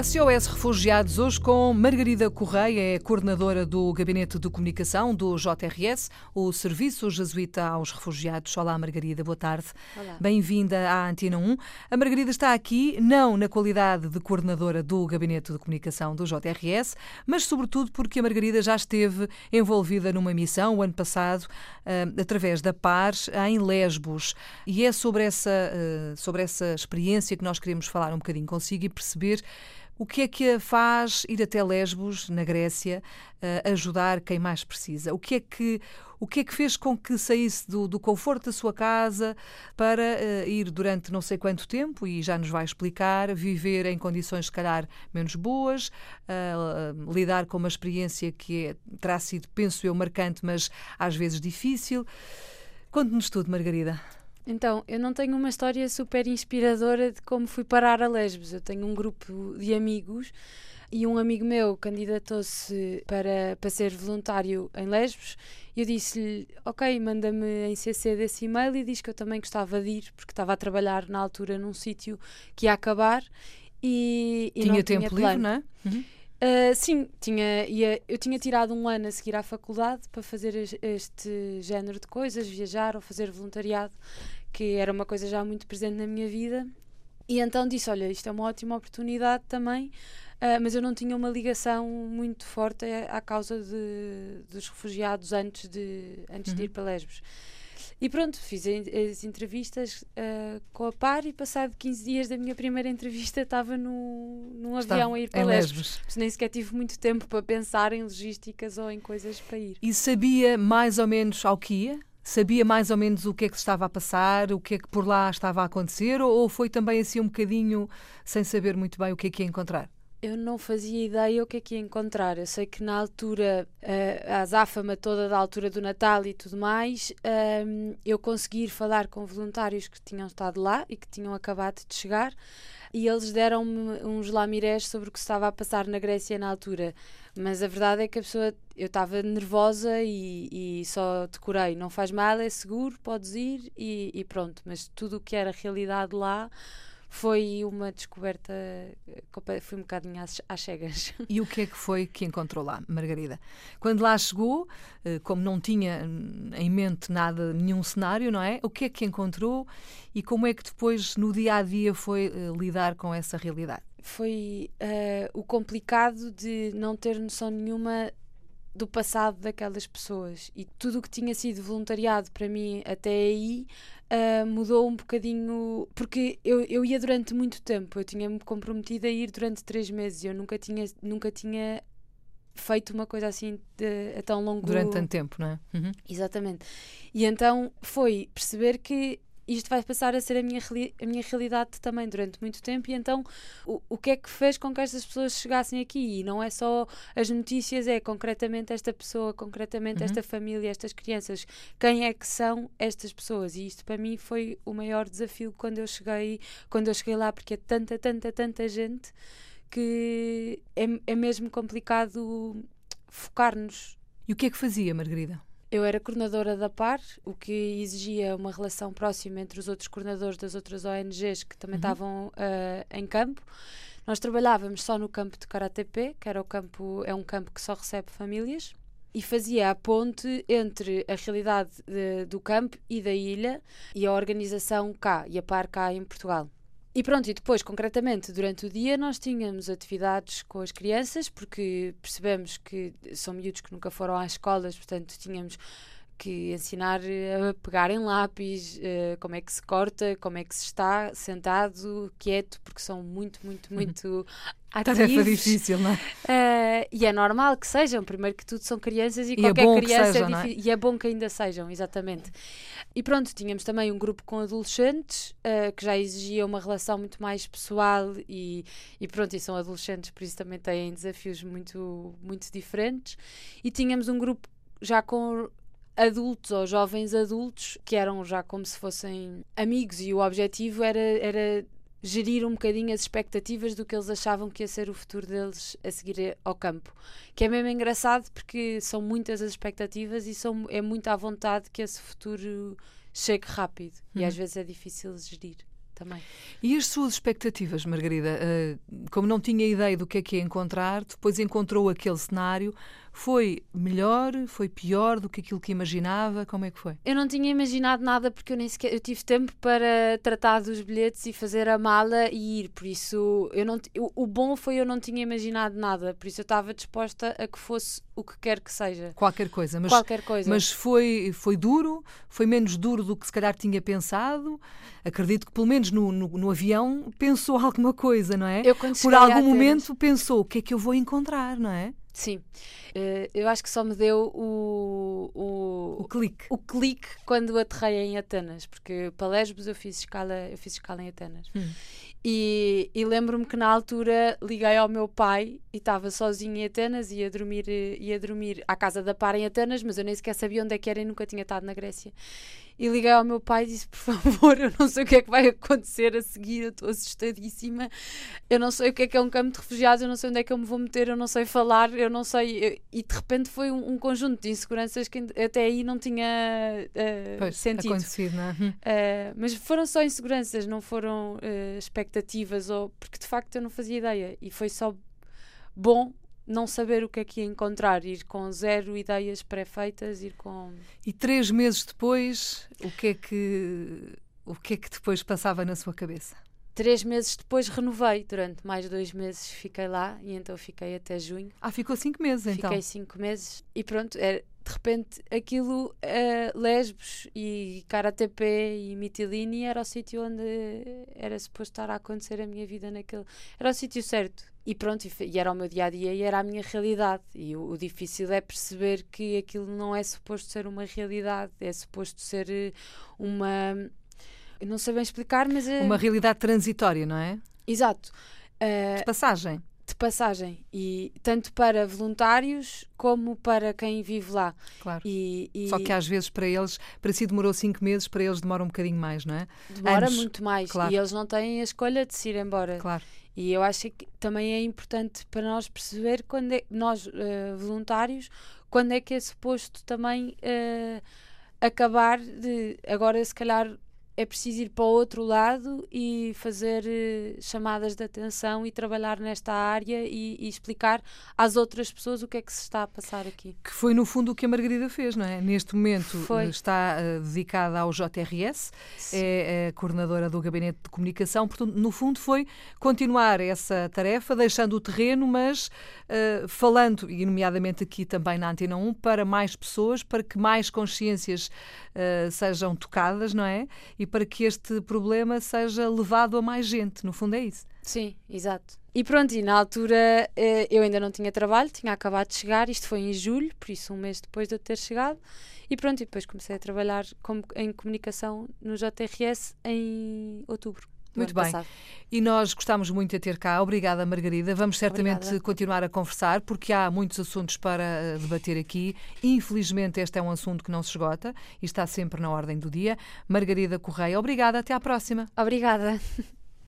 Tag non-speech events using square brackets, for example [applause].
SOS Refugiados, hoje com Margarida Correia, é coordenadora do Gabinete de Comunicação do JRS, o Serviço Jesuíta aos Refugiados. Olá, Margarida, boa tarde. Bem-vinda à Antena 1. A Margarida está aqui não na qualidade de coordenadora do Gabinete de Comunicação do JRS, mas sobretudo porque a Margarida já esteve envolvida numa missão o ano passado, uh, através da PAR, em Lesbos. E é sobre essa, uh, sobre essa experiência que nós queremos falar um bocadinho consigo e perceber o que é que a faz ir até Lesbos, na Grécia, uh, ajudar quem mais precisa? O que é que, o que, é que fez com que saísse do, do conforto da sua casa para uh, ir durante não sei quanto tempo, e já nos vai explicar, viver em condições se calhar menos boas, uh, lidar com uma experiência que é, terá sido, penso eu, marcante, mas às vezes difícil. Conte-nos tudo, Margarida. Então, eu não tenho uma história super inspiradora de como fui parar a Lesbos. Eu tenho um grupo de amigos e um amigo meu candidatou-se para, para ser voluntário em Lesbos e eu disse-lhe, ok, manda-me em CC desse e-mail e diz que eu também gostava de ir, porque estava a trabalhar na altura num sítio que ia acabar e, e tinha não tempo tinha livre, não é? Uhum. Uh, sim, tinha, ia, eu tinha tirado um ano a seguir à faculdade para fazer este género de coisas, viajar ou fazer voluntariado, que era uma coisa já muito presente na minha vida. E então disse: Olha, isto é uma ótima oportunidade também, uh, mas eu não tinha uma ligação muito forte à causa de, dos refugiados antes de, antes uhum. de ir para Lesbos. E pronto, fiz as entrevistas uh, com a par e passado 15 dias da minha primeira entrevista estava no, num avião a ir para Lesbos. Lesbos. Nem sequer tive muito tempo para pensar em logísticas ou em coisas para ir. E sabia mais ou menos ao que ia? Sabia mais ou menos o que é que estava a passar, o que é que por lá estava a acontecer, ou foi também assim um bocadinho sem saber muito bem o que é que ia encontrar? Eu não fazia ideia o que é que ia encontrar. Eu sei que na altura, uh, a azáfama toda da altura do Natal e tudo mais, uh, eu consegui ir falar com voluntários que tinham estado lá e que tinham acabado de chegar e eles deram-me uns lamirés sobre o que estava a passar na Grécia na altura. Mas a verdade é que a pessoa, eu estava nervosa e, e, só decorei, não faz mal, é seguro, podes ir e, e pronto. Mas tudo o que era realidade lá foi uma descoberta, foi um bocadinho às, às cegas. [laughs] E o que é que foi que encontrou lá, Margarida? Quando lá chegou, eh, como não tinha em mente nada, nenhum cenário, não é? O que é que encontrou e como é que depois, no dia a dia, foi eh, lidar com essa realidade? Foi uh, o complicado de não ter noção nenhuma do passado daquelas pessoas. E tudo o que tinha sido voluntariado para mim até aí uh, mudou um bocadinho porque eu, eu ia durante muito tempo. Eu tinha-me comprometido a ir durante três meses eu nunca tinha nunca tinha feito uma coisa assim de, a tão longo durante tanto tempo não é? Uhum. exatamente. E então foi perceber que isto vai passar a ser a minha, a minha realidade também durante muito tempo. E então, o, o que é que fez com que estas pessoas chegassem aqui? E não é só as notícias, é concretamente esta pessoa, concretamente uhum. esta família, estas crianças. Quem é que são estas pessoas? E isto para mim foi o maior desafio quando eu cheguei, quando eu cheguei lá, porque é tanta, tanta, tanta gente que é, é mesmo complicado focar-nos. E o que é que fazia, Margarida? Eu era coordenadora da PAR, o que exigia uma relação próxima entre os outros coordenadores das outras ONGs que também uhum. estavam uh, em campo. Nós trabalhávamos só no campo de Karatepe, que era o campo, é um campo que só recebe famílias, e fazia a ponte entre a realidade de, do campo e da ilha e a organização cá, e a PAR cá em Portugal. E pronto, e depois, concretamente, durante o dia, nós tínhamos atividades com as crianças, porque percebemos que são miúdos que nunca foram às escolas, portanto, tínhamos que ensinar a pegar em lápis, uh, como é que se corta, como é que se está sentado, quieto, porque são muito, muito, muito [laughs] ativos. Tarefa difícil, não é? Uh, e é normal que sejam, primeiro que tudo são crianças e, e é qualquer é criança sejam, é difícil. É? E é bom que ainda sejam, exatamente. E pronto, tínhamos também um grupo com adolescentes uh, que já exigia uma relação muito mais pessoal e, e pronto, e são adolescentes, por isso também têm desafios muito, muito diferentes. E tínhamos um grupo já com adultos ou jovens adultos que eram já como se fossem amigos e o objetivo era, era gerir um bocadinho as expectativas do que eles achavam que ia ser o futuro deles a seguir ao campo. Que é mesmo engraçado porque são muitas as expectativas e são, é muito à vontade que esse futuro chegue rápido. Uhum. E às vezes é difícil gerir também. E as suas expectativas, Margarida? Uh, como não tinha ideia do que é que ia encontrar, depois encontrou aquele cenário, foi melhor, foi pior do que aquilo que imaginava? Como é que foi? Eu não tinha imaginado nada porque eu nem sequer eu tive tempo para tratar dos bilhetes e fazer a mala e ir, por isso eu não o, o bom foi eu não tinha imaginado nada, por isso eu estava disposta a que fosse o que quer que seja. Qualquer coisa, mas qualquer coisa. Mas foi foi duro, foi menos duro do que se calhar tinha pensado. Acredito que pelo menos no, no, no avião pensou [laughs] alguma coisa, não é? Eu, Por algum momento pensou o que é que eu vou encontrar, não é? Sim, uh, eu acho que só me deu o, o, o clique. O clique quando aterrei em Atenas, porque para Lesbos eu fiz escala, eu fiz escala em Atenas. Hum. E, e lembro-me que na altura liguei ao meu pai e estava sozinho em Atenas, ia dormir, ia dormir à casa da Par em Atenas, mas eu nem sequer sabia onde é que era e nunca tinha estado na Grécia e liguei ao meu pai e disse: Por favor, eu não sei o que é que vai acontecer a seguir, eu estou assustadíssima, eu não sei o que é que é um campo de refugiados, eu não sei onde é que eu me vou meter, eu não sei falar, eu não sei. E de repente foi um, um conjunto de inseguranças que até aí não tinha uh, pois, sentido. Acontecido, não é? Uh, mas foram só inseguranças, não foram uh, expectativas, ou, porque de facto eu não fazia ideia e foi só bom não saber o que é que ia encontrar, ir com zero ideias pré-feitas, ir com. E três meses depois, o que é que o que é que depois passava na sua cabeça? Três meses depois renovei, durante mais dois meses fiquei lá e então fiquei até junho. Ah, ficou cinco meses então? Fiquei cinco meses e pronto, era, de repente aquilo, uh, Lesbos e Karatepe e Mitilini era o sítio onde era suposto estar a acontecer a minha vida naquele. Era o sítio certo. E pronto, e, e, era o meu dia a dia e era a minha realidade. E o, o, difícil é perceber que aquilo não é suposto ser uma realidade, é suposto ser eh, uma. Não sei bem explicar, mas. É... Uma realidade transitória, não é? Exato. Uh, de passagem. De passagem. E tanto para voluntários como para quem vive lá. Claro. E, e... Só que às vezes para eles, para si demorou cinco meses, para eles demora um bocadinho mais, não é? Demora Anos. muito mais. Claro. E eles não têm a escolha de se ir embora. Claro. E eu acho que também é importante para nós perceber quando é, nós uh, voluntários, quando é que é suposto também uh, acabar de agora se calhar é preciso ir para o outro lado e fazer uh, chamadas de atenção e trabalhar nesta área e, e, explicar às outras pessoas o que é que se está a passar aqui. Que foi, no fundo, o que a Margarida fez, não é? Neste momento foi. está uh, dedicada ao JRS, Sim. é, é coordenadora do Gabinete de Comunicação, portanto, no fundo, foi continuar essa tarefa, deixando o terreno, mas uh, falando, e nomeadamente aqui também na Antena 1, para mais pessoas, para que mais consciências sejam tocadas, não é? E para que este problema seja levado a mais gente. No fundo, é isso. Sim, exato. E pronto, e na altura eh, eu ainda não tinha trabalho, tinha acabado de chegar, isto foi em julho, por isso um mês depois de eu ter chegado. E pronto, e depois comecei a trabalhar em comunicação no JRS em outubro. Muito bem. Passado. E nós gostamos muito de ter cá. Obrigada, Margarida. Vamos certamente Obrigada. continuar a conversar, porque há muitos assuntos para eh, debater aqui. Infelizmente, este é um assunto que não se esgota e está sempre na ordem do dia. Margarida Correia, obrigada. Até à próxima. Obrigada.